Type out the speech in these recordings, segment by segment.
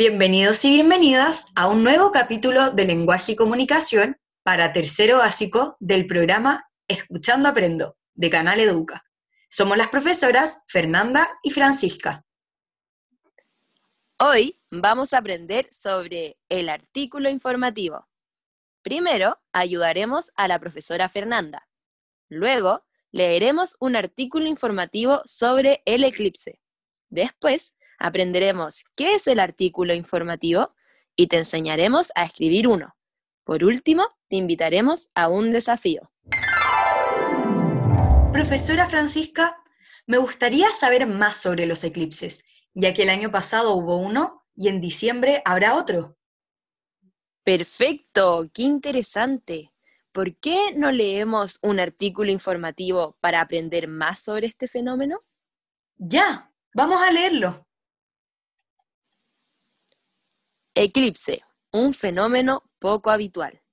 Bienvenidos y bienvenidas a un nuevo capítulo de Lenguaje y Comunicación para tercero básico del programa Escuchando Aprendo de Canal Educa. Somos las profesoras Fernanda y Francisca. Hoy vamos a aprender sobre el artículo informativo. Primero, ayudaremos a la profesora Fernanda. Luego, leeremos un artículo informativo sobre el eclipse. Después, aprenderemos qué es el artículo informativo y te enseñaremos a escribir uno. Por último, te invitaremos a un desafío. Profesora Francisca, me gustaría saber más sobre los eclipses, ya que el año pasado hubo uno y en diciembre habrá otro. Perfecto, qué interesante. ¿Por qué no leemos un artículo informativo para aprender más sobre este fenómeno? Ya, vamos a leerlo. Eclipse, un fenómeno poco habitual.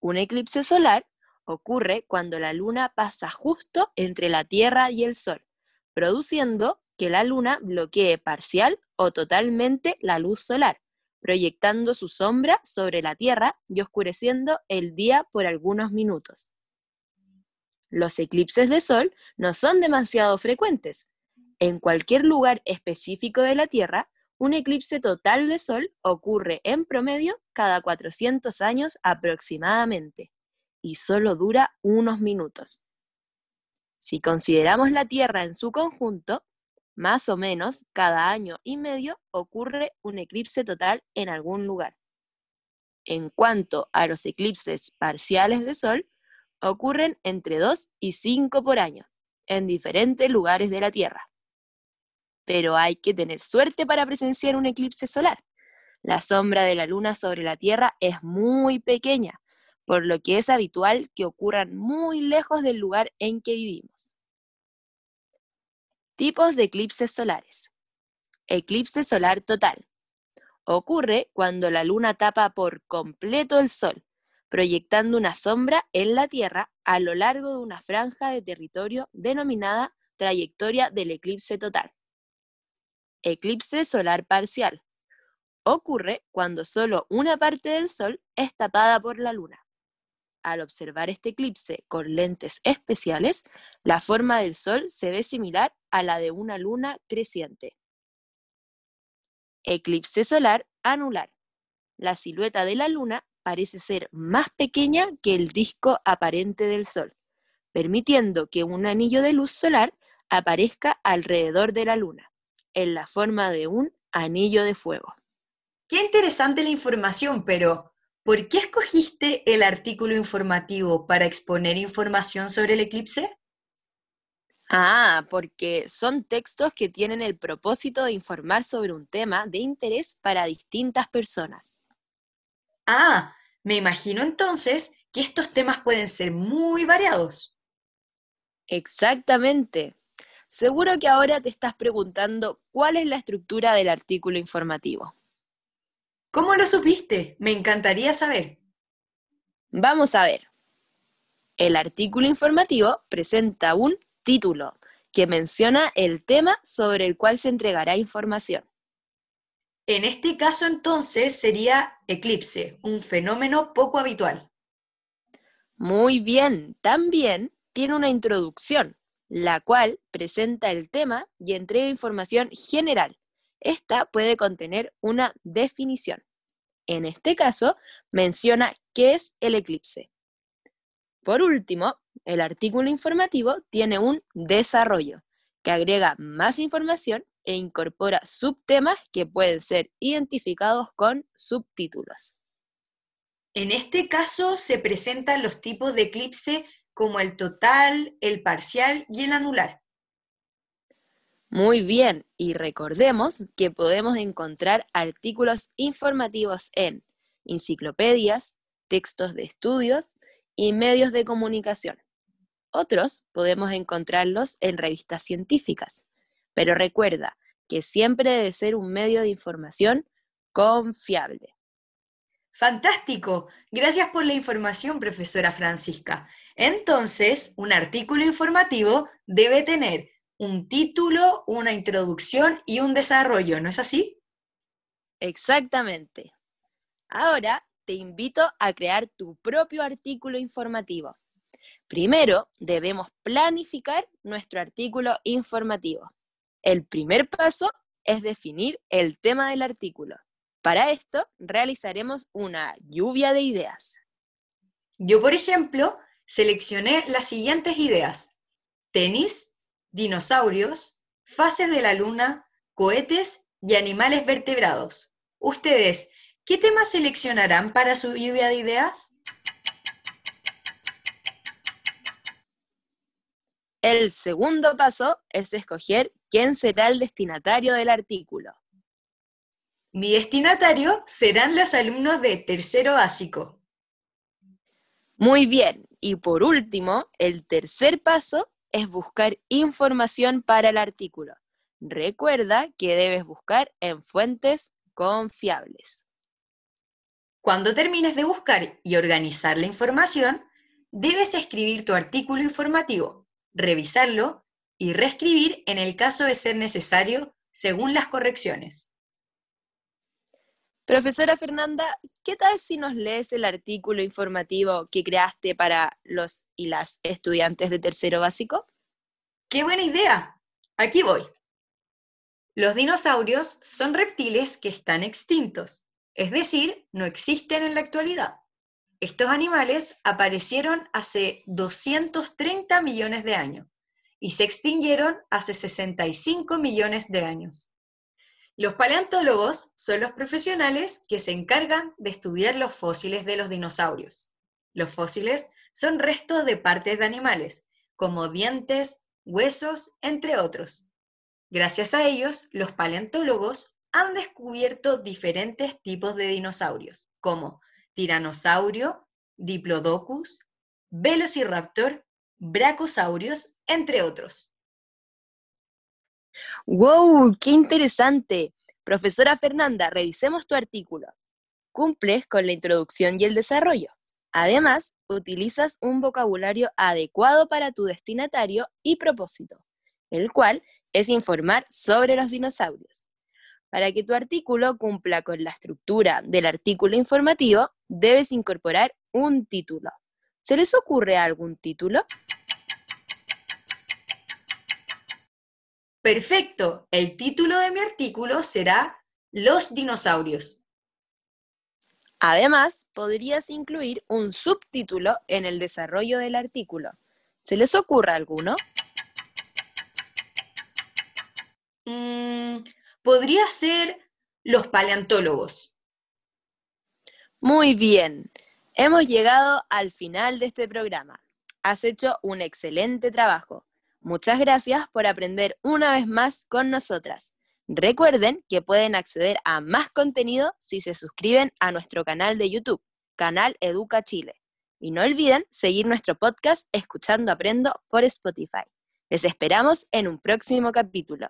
Un eclipse solar ocurre cuando la luna pasa justo entre la Tierra y el Sol, produciendo que la luna bloquee parcial o totalmente la luz solar, proyectando su sombra sobre la Tierra y oscureciendo el día por algunos minutos. Los eclipses de Sol no son demasiado frecuentes. En cualquier lugar específico de la Tierra un eclipse total de Sol ocurre en promedio cada 400 años aproximadamente y solo dura unos minutos. Si consideramos la Tierra en su conjunto, más o menos cada año y medio ocurre un eclipse total en algún lugar. En cuanto a los eclipses parciales de Sol, ocurren entre 2 y 5 por año, en diferentes lugares de la Tierra pero hay que tener suerte para presenciar un eclipse solar. La sombra de la luna sobre la Tierra es muy pequeña, por lo que es habitual que ocurran muy lejos del lugar en que vivimos. Tipos de eclipses solares. Eclipse solar total. Ocurre cuando la luna tapa por completo el sol, proyectando una sombra en la Tierra a lo largo de una franja de territorio denominada trayectoria del eclipse total. Eclipse solar parcial. Ocurre cuando solo una parte del Sol es tapada por la Luna. Al observar este eclipse con lentes especiales, la forma del Sol se ve similar a la de una luna creciente. Eclipse solar anular. La silueta de la Luna parece ser más pequeña que el disco aparente del Sol, permitiendo que un anillo de luz solar aparezca alrededor de la Luna en la forma de un anillo de fuego. Qué interesante la información, pero ¿por qué escogiste el artículo informativo para exponer información sobre el eclipse? Ah, porque son textos que tienen el propósito de informar sobre un tema de interés para distintas personas. Ah, me imagino entonces que estos temas pueden ser muy variados. Exactamente. Seguro que ahora te estás preguntando cuál es la estructura del artículo informativo. ¿Cómo lo supiste? Me encantaría saber. Vamos a ver. El artículo informativo presenta un título que menciona el tema sobre el cual se entregará información. En este caso entonces sería eclipse, un fenómeno poco habitual. Muy bien, también tiene una introducción la cual presenta el tema y entrega información general. Esta puede contener una definición. En este caso, menciona qué es el eclipse. Por último, el artículo informativo tiene un desarrollo, que agrega más información e incorpora subtemas que pueden ser identificados con subtítulos. En este caso se presentan los tipos de eclipse como el total, el parcial y el anular. Muy bien, y recordemos que podemos encontrar artículos informativos en enciclopedias, textos de estudios y medios de comunicación. Otros podemos encontrarlos en revistas científicas, pero recuerda que siempre debe ser un medio de información confiable. Fantástico. Gracias por la información, profesora Francisca. Entonces, un artículo informativo debe tener un título, una introducción y un desarrollo, ¿no es así? Exactamente. Ahora te invito a crear tu propio artículo informativo. Primero, debemos planificar nuestro artículo informativo. El primer paso es definir el tema del artículo. Para esto, realizaremos una lluvia de ideas. Yo, por ejemplo, seleccioné las siguientes ideas. Tenis, dinosaurios, fases de la luna, cohetes y animales vertebrados. Ustedes, ¿qué temas seleccionarán para su lluvia de ideas? El segundo paso es escoger quién será el destinatario del artículo. Mi destinatario serán los alumnos de tercero básico. Muy bien, y por último, el tercer paso es buscar información para el artículo. Recuerda que debes buscar en fuentes confiables. Cuando termines de buscar y organizar la información, debes escribir tu artículo informativo revisarlo y reescribir en el caso de ser necesario según las correcciones. Profesora Fernanda, ¿qué tal si nos lees el artículo informativo que creaste para los y las estudiantes de tercero básico? ¡Qué buena idea! Aquí voy. Los dinosaurios son reptiles que están extintos, es decir, no existen en la actualidad. Estos animales aparecieron hace 230 millones de años y se extinguieron hace 65 millones de años. Los paleontólogos son los profesionales que se encargan de estudiar los fósiles de los dinosaurios. Los fósiles son restos de partes de animales, como dientes, huesos, entre otros. Gracias a ellos, los paleontólogos han descubierto diferentes tipos de dinosaurios, como tiranosaurio, diplodocus, velociraptor, bracosaurios, entre otros. ¡Wow! ¡Qué interesante! Profesora Fernanda, revisemos tu artículo. Cumples con la introducción y el desarrollo. Además, utilizas un vocabulario adecuado para tu destinatario y propósito, el cual es informar sobre los dinosaurios. Para que tu artículo cumpla con la estructura del artículo informativo, debes incorporar un título. ¿Se les ocurre algún título? Perfecto. El título de mi artículo será Los dinosaurios. Además, podrías incluir un subtítulo en el desarrollo del artículo. ¿Se les ocurre alguno? Mm, podría ser los paleontólogos. Muy bien, hemos llegado al final de este programa. Has hecho un excelente trabajo. Muchas gracias por aprender una vez más con nosotras. Recuerden que pueden acceder a más contenido si se suscriben a nuestro canal de YouTube, Canal Educa Chile. Y no olviden seguir nuestro podcast Escuchando Aprendo por Spotify. Les esperamos en un próximo capítulo.